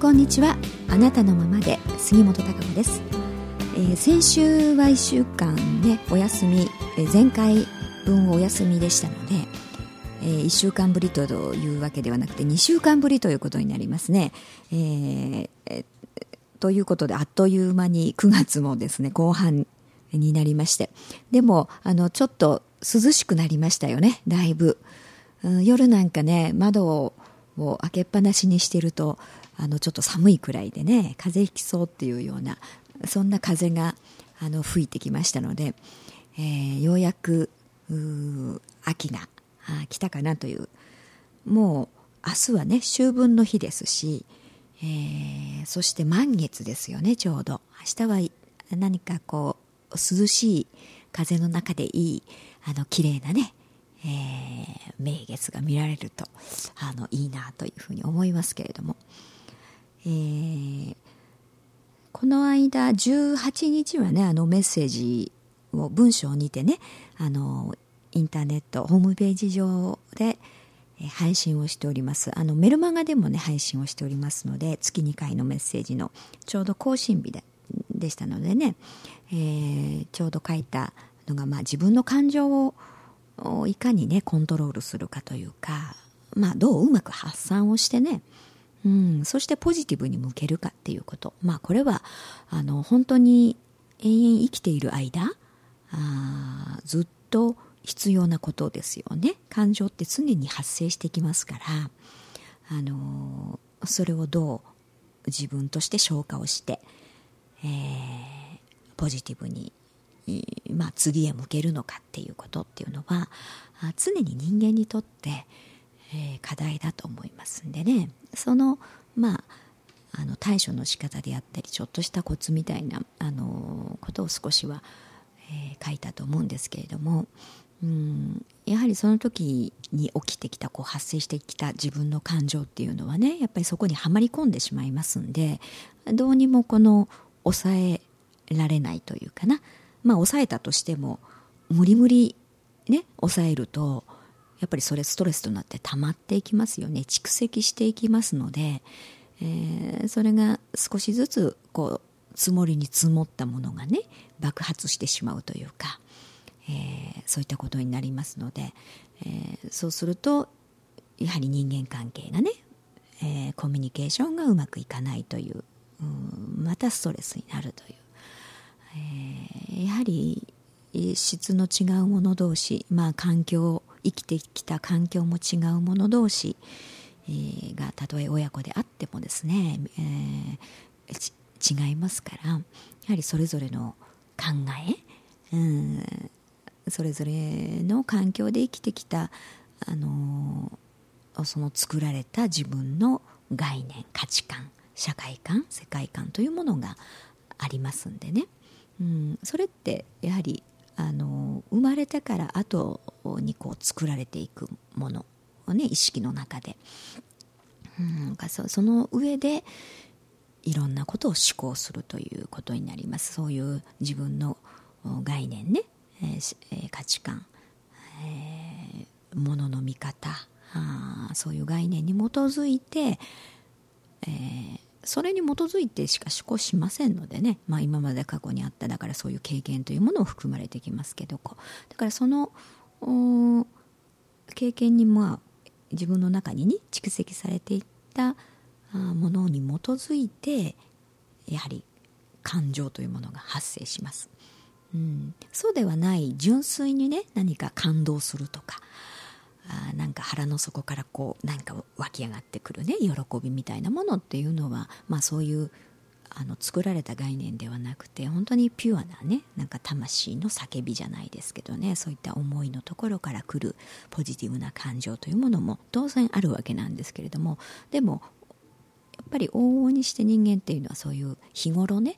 こんにちは。あなたのままで杉本孝子です、えー、先週は1週間ねお休み、えー、前回分お休みでしたので、えー、1週間ぶりというわけではなくて2週間ぶりということになりますね、えー、ということであっという間に9月もですね後半になりまして。でもあのちょっと涼しくなりましたよねだいぶ、うん、夜なんかね窓を開けっぱなしにしてるとあのちょっと寒いくらいでね風邪ひきそうっていうようなそんな風があの吹いてきましたので、えー、ようやく秋が来たかなという。もう明日はね秋分の日ですし、えー、そして満月ですよねちょうど。明日は何かこう涼しい風の中でいいあの綺麗なねえー、名月が見られるとあのいいなというふうに思いますけれども、えー、この間18日はねあのメッセージを文章にてねあのインターネットホームページ上で配信をしております。あのメルマガでもね配信をしておりますので月2回のメッセージのちょうど更新日ででしたのでね、えー、ちょうど書いたのが、まあ、自分の感情をいかにねコントロールするかというか、まあ、どううまく発散をしてね、うん、そしてポジティブに向けるかっていうこと。まあこれはあの本当に延々生きている間あずっと必要なことですよね。感情って常に発生してきますからあのそれをどう自分として消化をして、えー、ポジティブにまあ、次へ向けるのかっていうことっていうのは常に人間にとって、え、課題だと思いますんでね。そのまああの対処の仕方であったりちょっとしたコツみたいなあのことを少しは、えー、書いたと思うんですけれどもうんやはりその時に起きてきたこう発生してきた自分の感情っていうのはねやっぱりそこにはまり込んでしまいますんでどうにもこの抑えられないというかな。まあ抑えたとしても無理無理ね抑えるとやっぱりそれストレスとなって溜まっていきますよね。蓄積していきますので、えー、それが少しずつこう積もりに積もったものがね爆発してしまうというか、えー、そういったことになりますので、えー、そうするとやはり人間関係がね、えコミュニケーションがうまくいかないといううまたストレスになるという。えー、やはり質の違う者同士、まあ、環境生きてきた環境も違う者同士、えー、がたとえ親子であってもですね、えー、違いますからやはりそれぞれの考え、うん、それぞれの環境で生きてきた、あのその作られた自分の概念価値観社会観世界観というものがありますんでね。うん、それってやはりあの生まれてから後にこう作られていくものをね意識の中で、うん、その上でいろんなことを思考するということになります。そういう自分の概念ね、えー、価値観、えー、ものの見方。あそういう概念に基づいて、えーそれに基づいてしか思考しませんのでね、まあ、今まで過去にあっただからそういう経験というものを含まれてきますけどだからその経験にまあ自分の中に、ね、蓄積されていったものに基づいてやはり感情というものが発生します、うん、そうではない純粋にね何か感動するとか。あなんか腹の底からこうなんか湧き上がってくるね喜びみたいなものっていうのは、まあ、そういうあの作られた概念ではなくて本当にピュアなねなんか魂の叫びじゃないですけどねそういった思いのところから来るポジティブな感情というものも当然あるわけなんですけれどもでもやっぱり往々にして人間っていうのはそういう日頃ね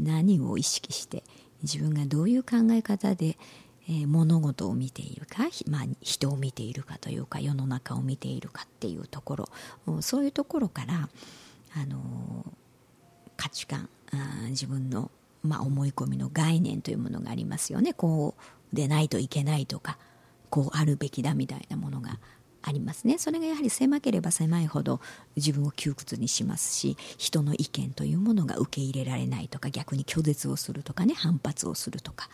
何を意識して自分がどういう考え方でえ、物事を見ているか、まあ、人を見ているかというか世の中を見ているかっていうところ。そういうところから、あの価値観あ自分の、まあ、思い込みの概念というものがありますよね。こうでないといけないとかこうあるべきだみたいなものがありますね。それがやはり狭ければ狭いほど自分を窮屈にしますし人の意見というものが受け入れられないとか逆に拒絶をするとかね反発をするとか。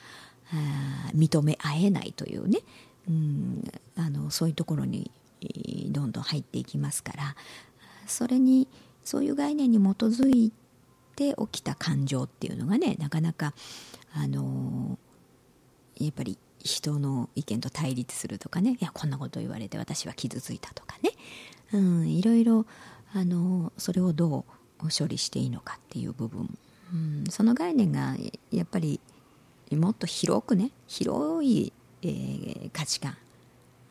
認め合えないというね。うんあのそういうところにどんどん入っていきますから。それにそういう概念に基づいて起きた感情っていうのがねなかなかあのやっぱり人の意見と対立するとかね。いやこんなこと言われて私は傷ついたとかね、うん、いろいろあのそれをどう処理していいのかっていう部分、うん、その概念がやっぱりもっと広くね広い、えー、価値観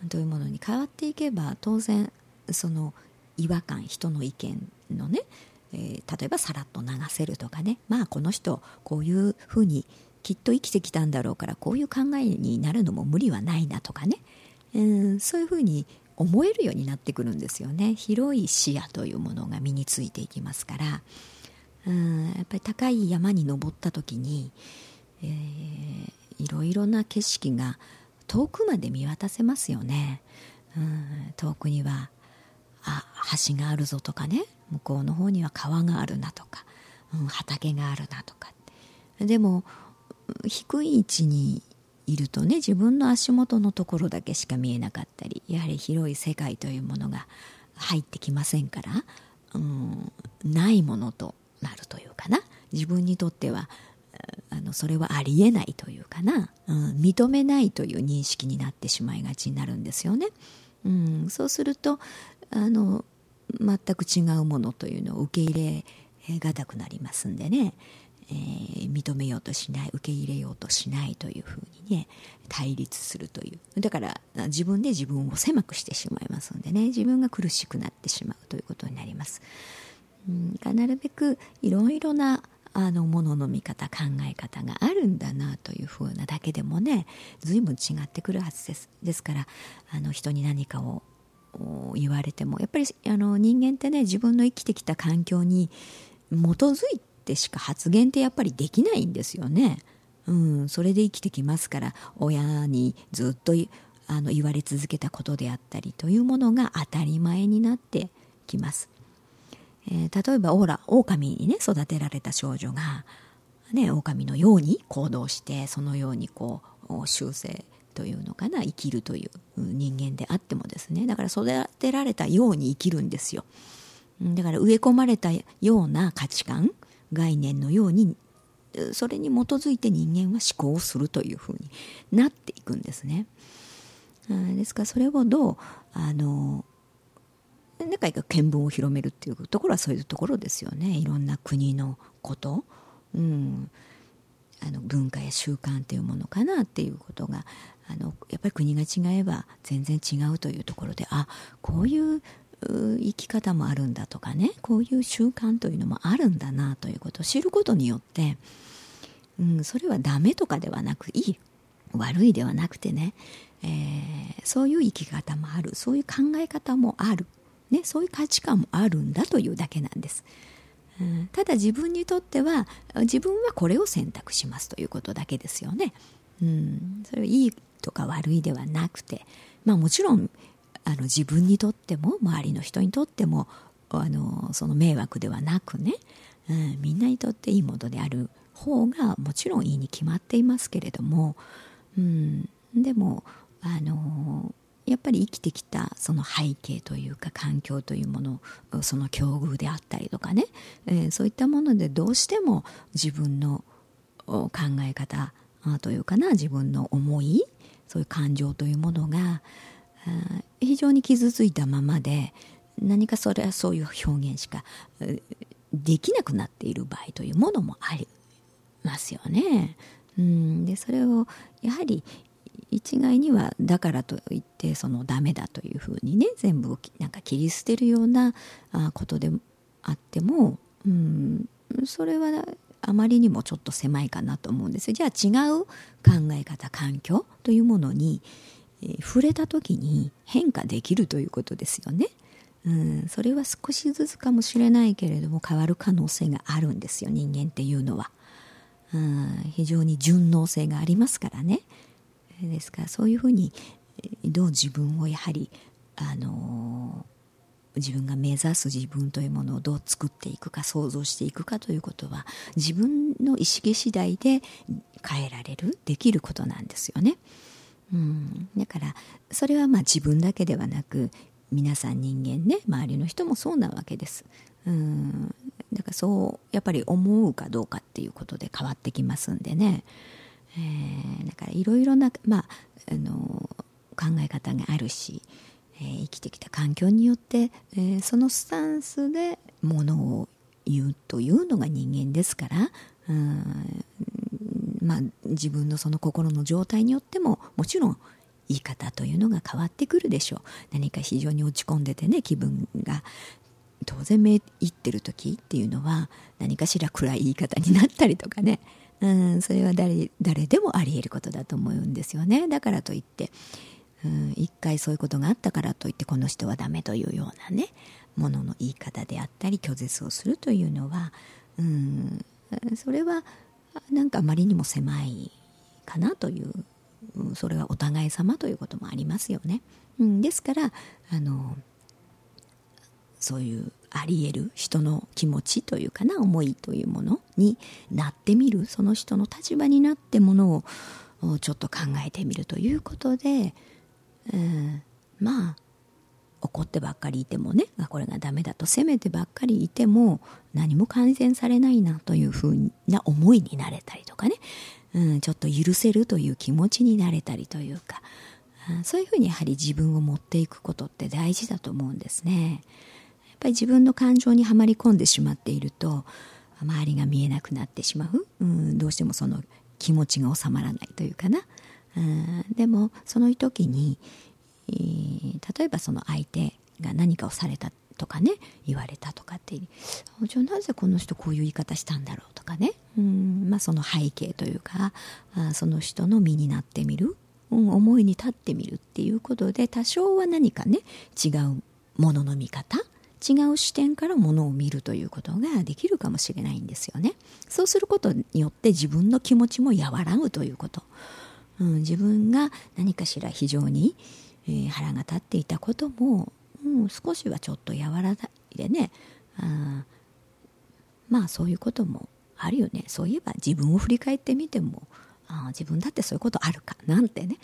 というものに変わっていけば当然その違和感人の意見のね、えー、例えばさらっと流せるとかね。まあこの人こういうふうにきっと生きてきたんだろうからこういう考えになるのも無理はないなとかね、うん、そういうふうに思えるようになってくるんですよね。広い視野というものが身についていきますから、うん、やっぱり高い山に登った時に、えー、いろいろな景色が遠くまで見渡せますよね、うん、遠くにはあ橋があるぞとかね。向こうの方には川があるなとか、うん、畑があるなとかでも低い位置にいるとね自分の足元のところだけしか見えなかったりやはり広い世界というものが入ってきませんから、うん、ないものとなるというかな。自分にとってはあのそれはありえないというかな、うん、認めないという認識になってしまいがちになるんですよね。うん、そうするとあの全く違うものというのを受け入れがたくなりますんでね、えー、認めようとしない受け入れようとしないというふうにね対立するという。だから自分で自分を狭くしてしまいますんでね。自分が苦しくなってしまうということになります、うん、なるべくいろろなあのものの見方考え方があるんだなというふうなだけでもね随分違ってくるはずですですからあの人に何かを言われてもやっぱりあの人間ってね自分の生きてきた環境に基づいてしか発言ってやっぱりできないんですよね。うん、それで生きてきますから親にずっとあの言われ続けたことであったりというものが当たり前になってきます。えー、例えばオーラ狼にね育てられた少女が、ね、狼のように行動してそのようにこう修正というのかな生きるという人間であってもですねだから育てられたように生きるんですよだから植え込まれたような価値観概念のようにそれに基づいて人間は思考をするというふうになっていくんですね。ですからそれをどうあの何か見聞を広めるっていうところはそういうところですよね。いろんな国のこと、うん、あの文化や習慣っていうものかなっていうことがあのやっぱり国が違えば全然違うというところであこういう生き方もあるんだとかね。こういう習慣というのもあるんだなということを知ることによって、うん、それはダメとかではなくいい悪いではなくてね、えー、そういう生き方もある。そういう考え方もある、ね、そういう価値観もあるんだというだけなんです。うん、ただ自分にとっては自分はこれを選択しますということだけですよね。うん、それはいいとか悪いではなくて、まあ、もちろんあの自分にとっても周りの人にとってもあのその迷惑ではなくね、うん、みんなにとっていいものである方がもちろんいいに決まっていますけれども、うん、でもあのやっぱり生きてきたその背景というか環境というものその境遇であったりとかね、えー、そういったものでどうしても自分の考え方というかな自分の思いそういう感情というものが非常に傷ついたままで何かそれはそういう表現しかできなくなっている場合というものもありますよね。うん、でそれをやはり一概にはだからといってそのダメだというふうにね全部なんか切り捨てるようなことであっても、うん、それはあまりにもちょっと狭いかなと思うんですじゃあ違う考え方環境というものに、え触れた時に変化できるということですよね。うん、それは少しずつかもしれないけれども変わる可能性があるんですよ人間っていうのは、うん、非常に順応性がありますからね。ですからそういうふうにどう自分をやはりあの自分が目指す自分というものをどう作っていくか想像していくかということは自分の意識次第で変えられるできることなんですよね。うん、だからそれはまあ自分だけではなく皆さん人間ね周りの人もそうなわけです。うんだからそうやっぱり思うかどうかっていうことで変わってきますんでね、えー、だからいろいろな、まあ、あの考え方があるし、えー、生きてきた環境によって、えー、そのスタンスでものを言うというのが人間ですからうんまあ、自分のその心の状態によってももちろん言い方というのが変わってくるでしょう。何か非常に落ち込んでてね気分が当然目いってる時っていうのは何かしら暗い言い方になったりとかね。うんそれは誰誰でもあり得ることだと思うんですよねだからといってうん一回そういうことがあったからといってこの人はダメというようなねものの言い方であったり拒絶をするというのはうんそれはなんかあまりにも狭いかなというそれはお互い様ということもありますよね。うん、ですからあのそういうあり得る人の気持ちというかな思いというものになってみるその人の立場になってものをちょっと考えてみるということで、うん、まあ怒ってばっかりいてもねこれがダメだと責めてばっかりいても何も改善されないなというふうな思いになれたりとかね、うん、ちょっと許せるという気持ちになれたりというか、うん、そういうふうにやはり自分を持っていくことって大事だと思うんですね。っぱり自分の感情にはまり込んでしまっていると周りが見えなくなってしまう、うん、どうしてもその気持ちが収まらないというかな、うん、でもその時にえー、例えばその相手が何かをされたとかね言われたとかってじゃあなぜこの人こういう言い方したんだろうとかね。うんまあその背景というかあその人の身になってみる、うん、思いに立ってみるっていうことで多少は何かね違うものの見方。違う視点からものを見るということができるかもしれないんですよね。そうすることによって自分の気持ちも和らぐということ、うん、自分が何かしら非常にえー、腹が立っていたことも、うん、少しはちょっと和らいでね。あまあそういうこともあるよね。そういえば自分を振り返ってみてもあ自分だってそういうことあるかなんてね、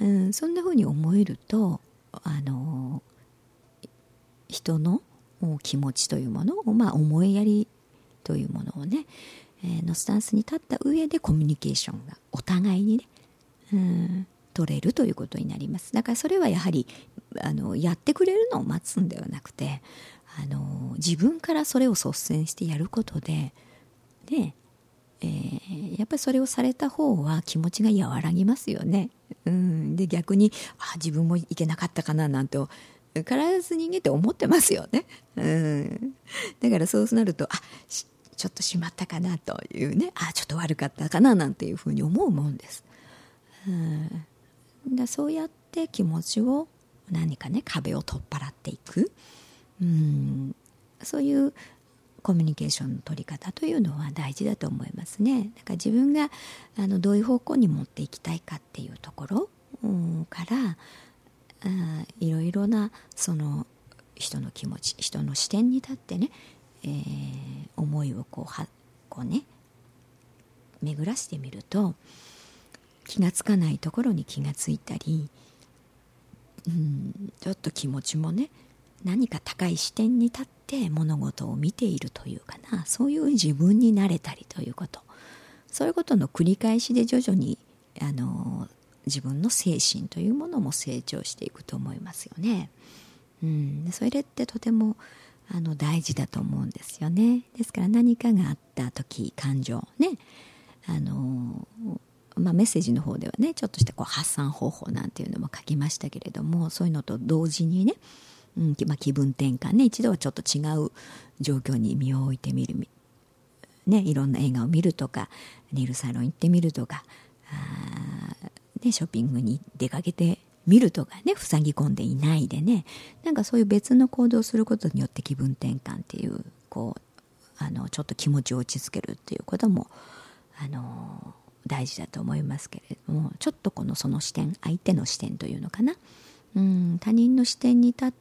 うん、そんなふうに思えるとあの人の気持ちというものを、まあ、思いやりというものをね、えー、のスタンスに立った上でコミュニケーションがお互いにね、うん、取れるということになりますだからそれはやはりあのやってくれるのを待つんではなくてあの自分からそれを率先してやることでで、えー、やっぱりそれをされた方は気持ちが和らぎますよね。うん、で逆にあ自分もいけなかったかななんて必ず人間って思ってますよね。うん、だからそうなるとあちょっとしまったかなというね。あちょっと悪かったかななんていうふうに思うもんです。うん。だそうやって気持ちを何かね壁を取っ払っていく。うん。そういうコミュニケーションの取り方というのは大事だと思いますね。だから自分があのどういう方向に持っていきたいかっていうところ、うん、からあいろいろなその人の気持ち人の視点に立ってね、えー、思いをこうはこうね巡らしてみると気がつかないところに気がついたり、うん、ちょっと気持ちもね何か高い視点に立って物事を見ているというかなそういう自分になれたりということ。そういうことの繰り返しで徐々にあの自分の精神というものも成長していくと思いますよね。うん、それってとてもあの大事だと思うんですよね。ですから何かがあった時感情ねあのまあ、メッセージの方ではねちょっとしたこう発散方法なんていうのも書きましたけれどもそういうのと同時にね、うんまあ、気分転換ね一度はちょっと違う状況に身を置いてみる、ね、いろんな映画を見るとかネイルサロン行ってみるとかあ、ね、ショッピングに出かけてみるとかね塞ぎ込んでいないでねなんかそういう別の行動をすることによって気分転換っていうこうあのちょっと気持ちを落ち着けるっていうこともあの大事だと思いますけれどもちょっとこのその視点相手の視点というのかな、うん、他人の視点に立っ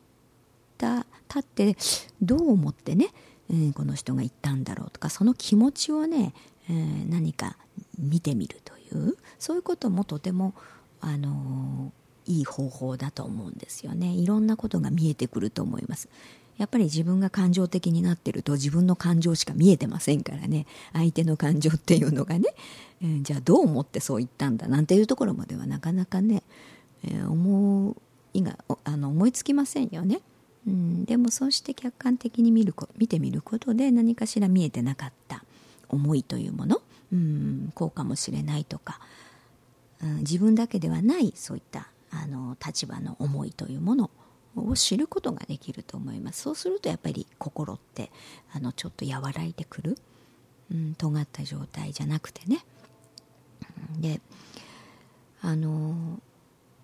た立ってどう思ってね、えー、この人が言ったんだろうとかその気持ちをね、えー、何か見てみるというそういうこともとても、あの、いい方法だと思うんですよね。いろんなことが見えてくると思います。やっぱり自分が感情的になってると自分の感情しか見えてませんからね。相手の感情っていうのがね、えー、じゃあどう思ってそう言ったんだ？なんていうところまではなかなかね、えー、思いがあの思いつきませんよね。うん、でもそうして客観的に見る見てみることで何かしら見えてなかった思いというもの、うん、こうかもしれないとか、うん、自分だけではないそういったあの立場の思いというものを知ることができると思います。そうするとやっぱり心ってあのちょっと和らいでくる、うん、尖った状態じゃなくてね。であの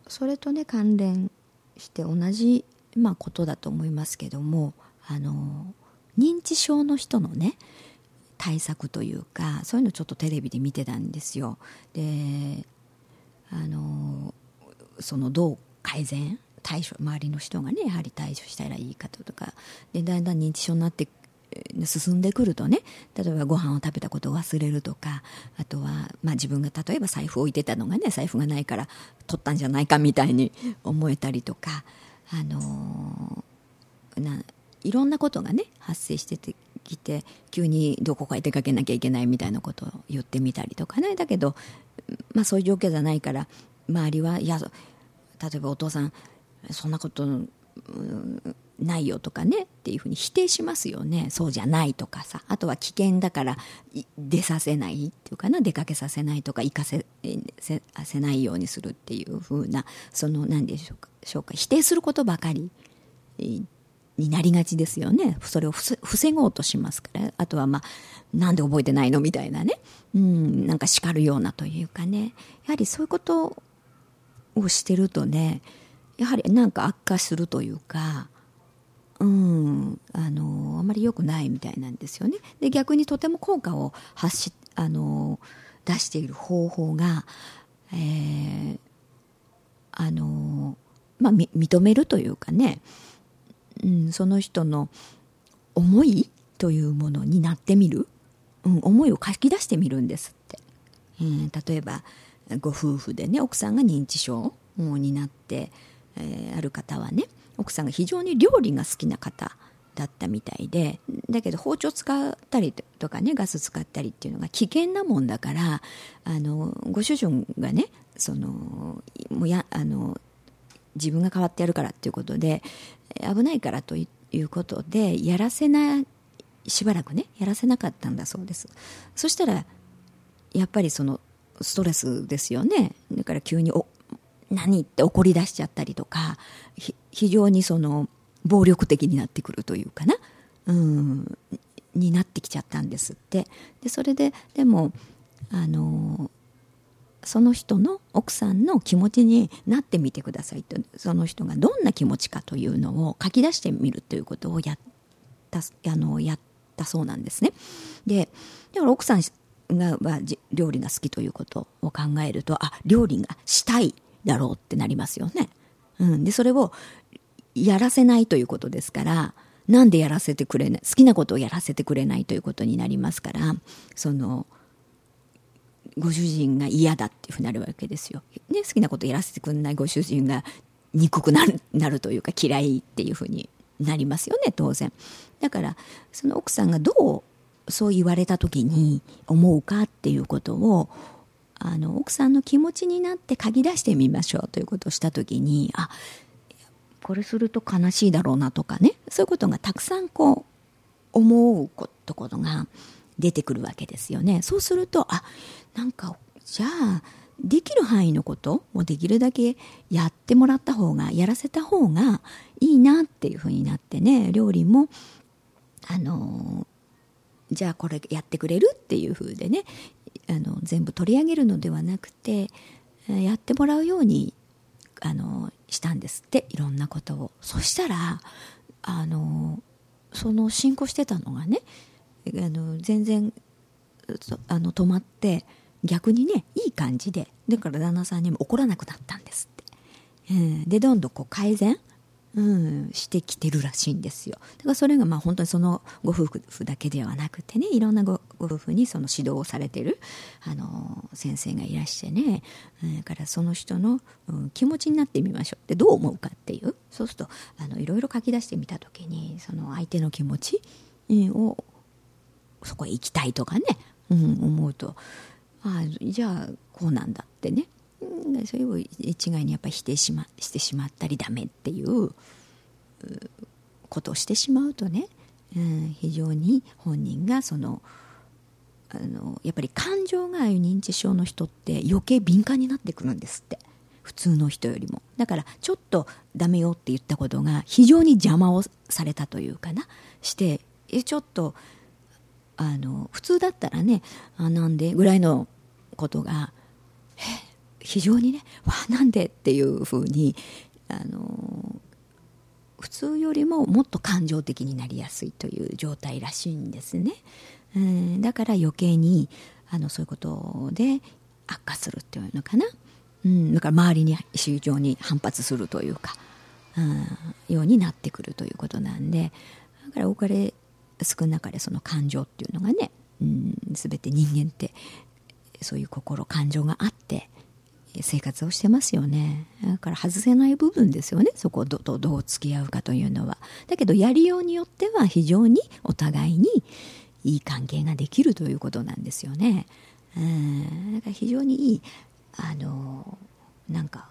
それとね関連して同じ、まあ、ことだと思いますけどもあの認知症の人のね対策というかそういうのちょっとテレビで見てたんですよ。であのそのどう改善対処周りの人がねやはり対処したらいいかとかでだんだん認知症になって進んでくるとね例えばご飯を食べたことを忘れるとかあとは、まあ、自分が例えば財布を置いてたのがね財布がないから取ったんじゃないかみたいに思えたりとか、あの、ないろんなことがね発生しててきて急にどこかへ出かけなきゃいけないみたいなことを言ってみたりとかね。だけど、まあ、そういう状況じゃないから周りはいや例えばお父さんそんなことないよとかねっていうふうに否定しますよね。そうじゃないとかさ。あとは危険だから出させないっていうかな出かけさせないとか行かせせないようにするっていうふうなその何でしょうかしょうか。否定することばかり。になりがちですよね。それを防ごうとしますから。あとはまあなんで覚えてないの？みたいなね。うん。なんか叱るようなというかね。やはりそういうことをしてるとねやはりなんか悪化するというか、うん、あのあまり良くないみたいなんですよね。で逆にとても効果を発しあの出している方法が、えー、あのまあ、認めるというかね、うん、その人の思いというものになってみる、うん、思いを書き出してみるんですって、えー、例えばご夫婦でね奥さんが認知症になってえー、ある方はね奥さんが非常に料理が好きな方だったみたいでだけど包丁使ったりとかねガス使ったりっていうのが危険なもんだからあのご主人がねそのもやあの自分が変わってやるからっていうことで危ないからということでやらせなしばらくねやらせなかったんだそうです。そしたらやっぱりそのストレスですよね。だから急にお何って怒り出しちゃったりとか非常にその暴力的になってくるというかな、うん、になってきちゃったんですって。でそれででもあのその人の奥さんの気持ちになってみてくださいとその人がどんな気持ちかというのを書き出してみるということをやったあのやったそうなんですね。でだから奥さんがは料理が好きということを考えるとあ料理がしたいだろうってなりますよね。うん、でそれをやらせないということですからなんでやらせてくれない好きなことをやらせてくれないということになりますからそのご主人が嫌だっていうふうになるわけですよ。ね、好きなことやらせてくれないご主人が憎くなるなるというか嫌いっていうふうになりますよね当然。だからその奥さんがどうそう言われた時に思うかっていうことをあの奥さんの気持ちになって書き出してみましょうということをした時にあこれすると悲しいだろうなとかねそういうことがたくさんこう思うことことが出てくるわけですよねそうするとあなんかじゃあできる範囲のことをできるだけやってもらった方がやらせた方がいいなっていうふうになってね料理もあのじゃあこれやってくれるっていうふうでねあの全部取り上げるのではなくてやってもらうようにあのしたんですっていろんなことを。そしたらあのその進行してたのがねあの全然あの止まって逆にねいい感じでだから旦那さんにも怒らなくなったんですって、うん、でどんどんこう改善うん、してきてるらしいんですよ。だからそれがまあ本当にそのご夫婦だけではなくてねいろんなご夫婦にその指導をされてるあの先生がいらしてね、うん、だからその人の、うん、気持ちになってみましょうってどう思うかっていう。そうするとあのいろいろ書き出してみた時にその相手の気持ち、うん、をそこへ行きたいとかね、うん、思うと。ああじゃあこうなんだってね。それを一概にやっぱ否定し,、ま、してしまったりダメっていうことをしてしまうとね、うん、非常に本人がそのあのやっぱり感情がああいう認知症の人って余計敏感になってくるんですって。普通の人よりも。だからちょっとダメよって言ったことが非常に邪魔をされたというかな。してちょっとあの普通だったらねあなんでぐらいのことが非常にねわなんでっていうふうにあの普通よりももっと感情的になりやすいという状態らしいんですね、うん、だから余計にあのそういうことで悪化するっていうのかな、うん、だから周りに非常に反発するというか、うん、ようになってくるということなんでだから多かれ少なかれその感情っていうのがね、うん、全て人間ってそういう心感情があって生活をしてますよね。だから外せない部分ですよね。そこをどどう付き合うかというのは。だけどやりようによっては非常にお互いにいい関係ができるということなんですよね。うんだから非常にいいあのなんか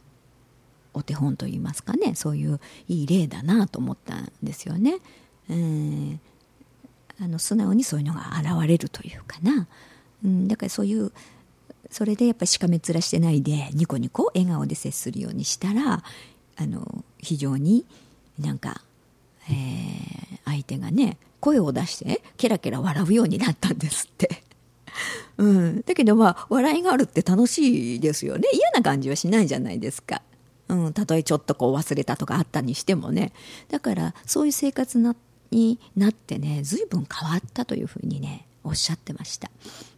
お手本といいますかね。そういういい例だなと思ったんですよね。うん。あの素直にそういうのが現れるというかな、うん、だからそういうそれでやっぱりしかめ面してないでニコニコ笑顔で接するようにしたらあの非常になんか、えー、相手がね声を出してケラケラ笑うようになったんですって。うん、だけどまあ笑いがあるって楽しいですよね。嫌な感じはしないじゃないですか。うん、たとえちょっとこう忘れたとかあったにしてもね。だからそういう生活になっになってね随分変わったというふうにねおっしゃってました。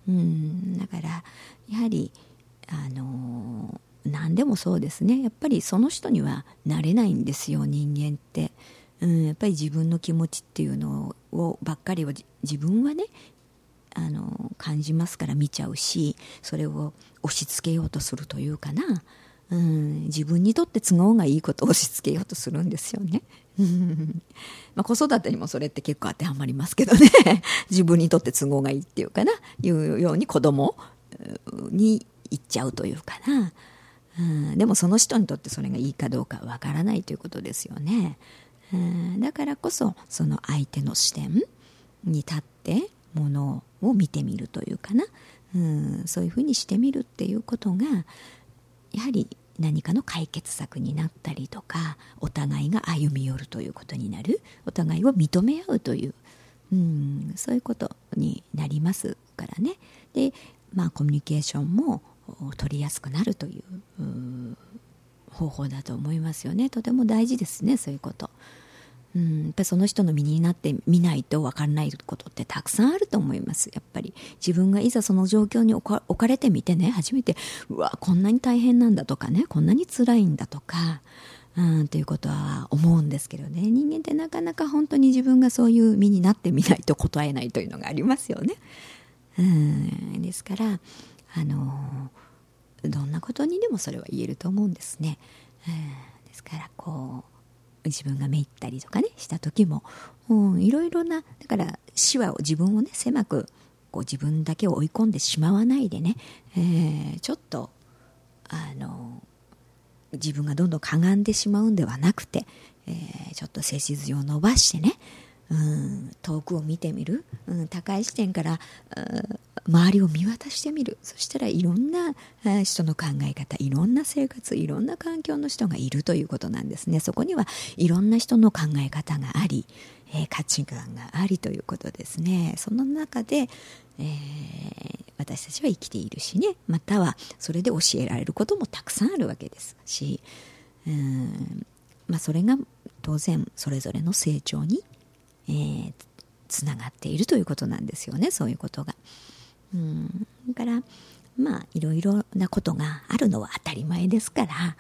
うんだからやはりあの何でもそうですね。やっぱりその人にはなれないんですよ人間って、うん、やっぱり自分の気持ちっていうのをばっかりを自分はねあの感じますから見ちゃうしそれを押し付けようとするというかな、うん、自分にとって都合がいいことを押し付けようとするんですよね。まあ子育てにもそれって結構当てはまりますけどね。自分にとって都合がいいっていうかな。いうように子供に行っちゃうというかな、うん、でもその人にとってそれがいいかどうかわからないということですよね、うん、だからこそその相手の視点に立ってものを見てみるというかな、うん、そういうふうにしてみるっていうことがやはり何かの解決策になったりとかお互いが歩み寄るということになる。お互いを認め合うという、うん、そういうことになりますからね。でまあ、コミュニケーションも取りやすくなるという方法だと思いますよね。とても大事ですねそういうこと。うん、やっぱその人の身になってみないと分からないことってたくさんあると思います。やっぱり自分がいざその状況に置か置かれてみてね初めてうわこんなに大変なんだとかねこんなに辛いんだとかうんということは思うんですけどね。人間ってなかなか本当に自分がそういう身になってみないと答えないというのがありますよね。うん。ですからあのどんなことにでもそれは言えると思うんですね。うん。ですからこう自分がめいったりとかねした時も、うん、いろいろなだから手話を自分をね狭くこう自分だけを追い込んでしまわないでね、えー、ちょっとあの自分がどんどんかがんでしまうんではなくて、えー、ちょっと背筋を伸ばしてね、うん、遠くを見てみる、うん、高い視点から周りを見渡してみる。そしたらいろんな人の考え方いろんな生活いろんな環境の人がいるということなんですね。そこにはいろんな人の考え方があり、えー、価値観がありということですね。その中で、えー、私たちは生きているしね。またはそれで教えられることもたくさんあるわけですしうんまあ、それが当然それぞれの成長にえー、つながっているということなんですよねそういうことが。うんだからまあいろいろなことがあるのは当たり前ですから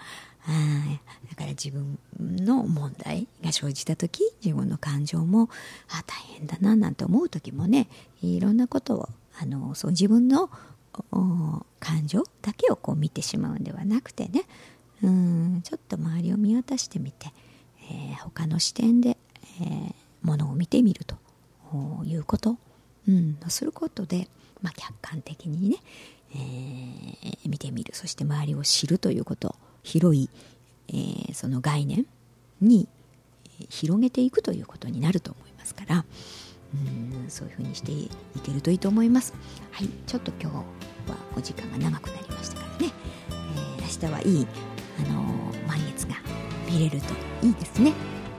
あだから自分の問題が生じた時自分の感情もあ大変だななんて思う時もねいろんなことをあのそう自分の感情だけをこう見てしまうんではなくてねうんちょっと周りを見渡してみて、えー、他の視点で、えー、ものを見てみるということ、うん、することで、まあ、客観的にね、えー、見てみる。そして周りを知るということ。広い、えー、その概念に広げていくということになると思いますから。うん。そういうふうにしていけるといいと思います。はい。ちょっと今日はお時間が長くなりましたからね、えー、明日はいい、あのー、満月が見れるといいですね。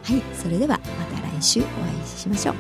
はいそれではまた来週お会いしましょう。